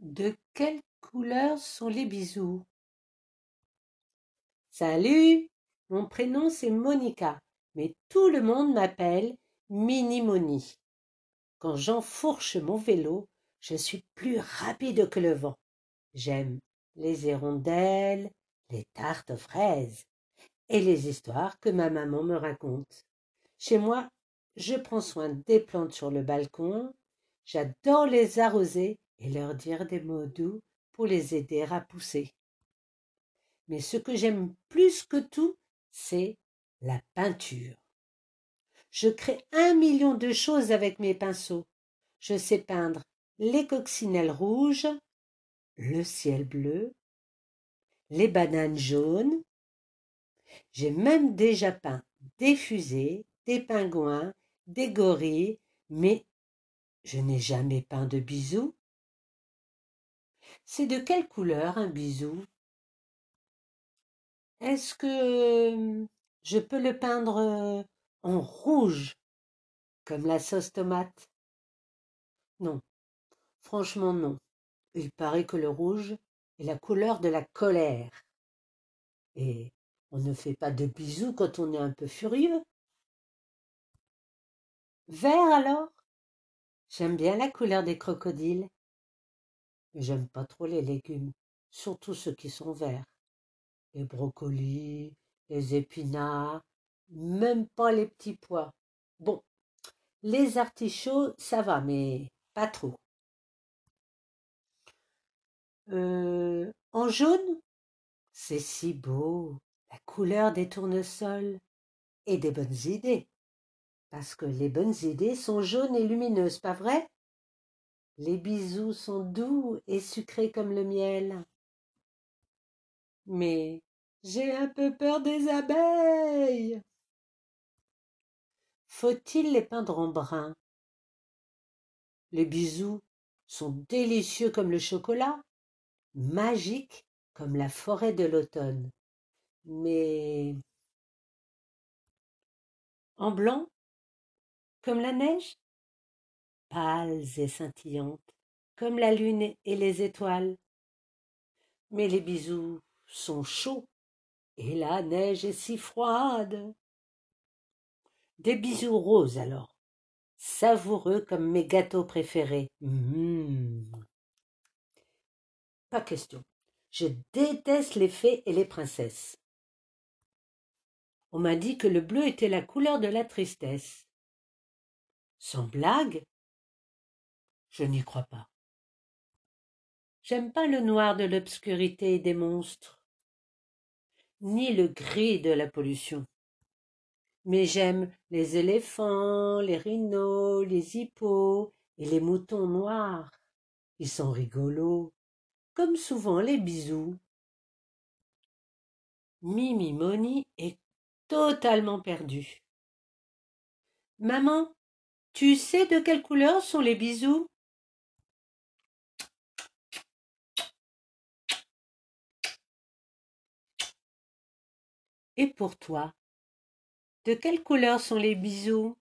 De quelle couleur sont les bisous? Salut, mon prénom c'est Monica, mais tout le monde m'appelle Mini Moni. Quand j'enfourche mon vélo, je suis plus rapide que le vent. J'aime les hirondelles, les tartes fraises et les histoires que ma maman me raconte. Chez moi, je prends soin des plantes sur le balcon, j'adore les arroser et leur dire des mots doux pour les aider à pousser. Mais ce que j'aime plus que tout, c'est la peinture. Je crée un million de choses avec mes pinceaux. Je sais peindre les coccinelles rouges, le ciel bleu, les bananes jaunes. J'ai même déjà peint des fusées, des pingouins, des gorilles, mais je n'ai jamais peint de bisous. C'est de quelle couleur un bisou? Est-ce que je peux le peindre en rouge, comme la sauce tomate? Non, franchement non. Il paraît que le rouge est la couleur de la colère. Et on ne fait pas de bisous quand on est un peu furieux. Vert alors? J'aime bien la couleur des crocodiles. J'aime pas trop les légumes, surtout ceux qui sont verts. Les brocolis, les épinards, même pas les petits pois. Bon, les artichauts, ça va, mais pas trop. Euh, en jaune C'est si beau, la couleur des tournesols et des bonnes idées. Parce que les bonnes idées sont jaunes et lumineuses, pas vrai? Les bisous sont doux et sucrés comme le miel. Mais j'ai un peu peur des abeilles. Faut-il les peindre en brun? Les bisous sont délicieux comme le chocolat, magiques comme la forêt de l'automne. Mais en blanc, comme la neige? Pâles et scintillantes, comme la lune et les étoiles. Mais les bisous sont chauds, et la neige est si froide. Des bisous roses alors, savoureux comme mes gâteaux préférés. Mmh. Pas question. Je déteste les fées et les princesses. On m'a dit que le bleu était la couleur de la tristesse. Sans blague, je n'y crois pas. J'aime pas le noir de l'obscurité des monstres, ni le gris de la pollution. Mais j'aime les éléphants, les rhinos, les hippos et les moutons noirs. Ils sont rigolos, comme souvent les bisous. Mimi Moni est totalement perdue. Maman, tu sais de quelle couleur sont les bisous? Et pour toi, de quelle couleur sont les bisous?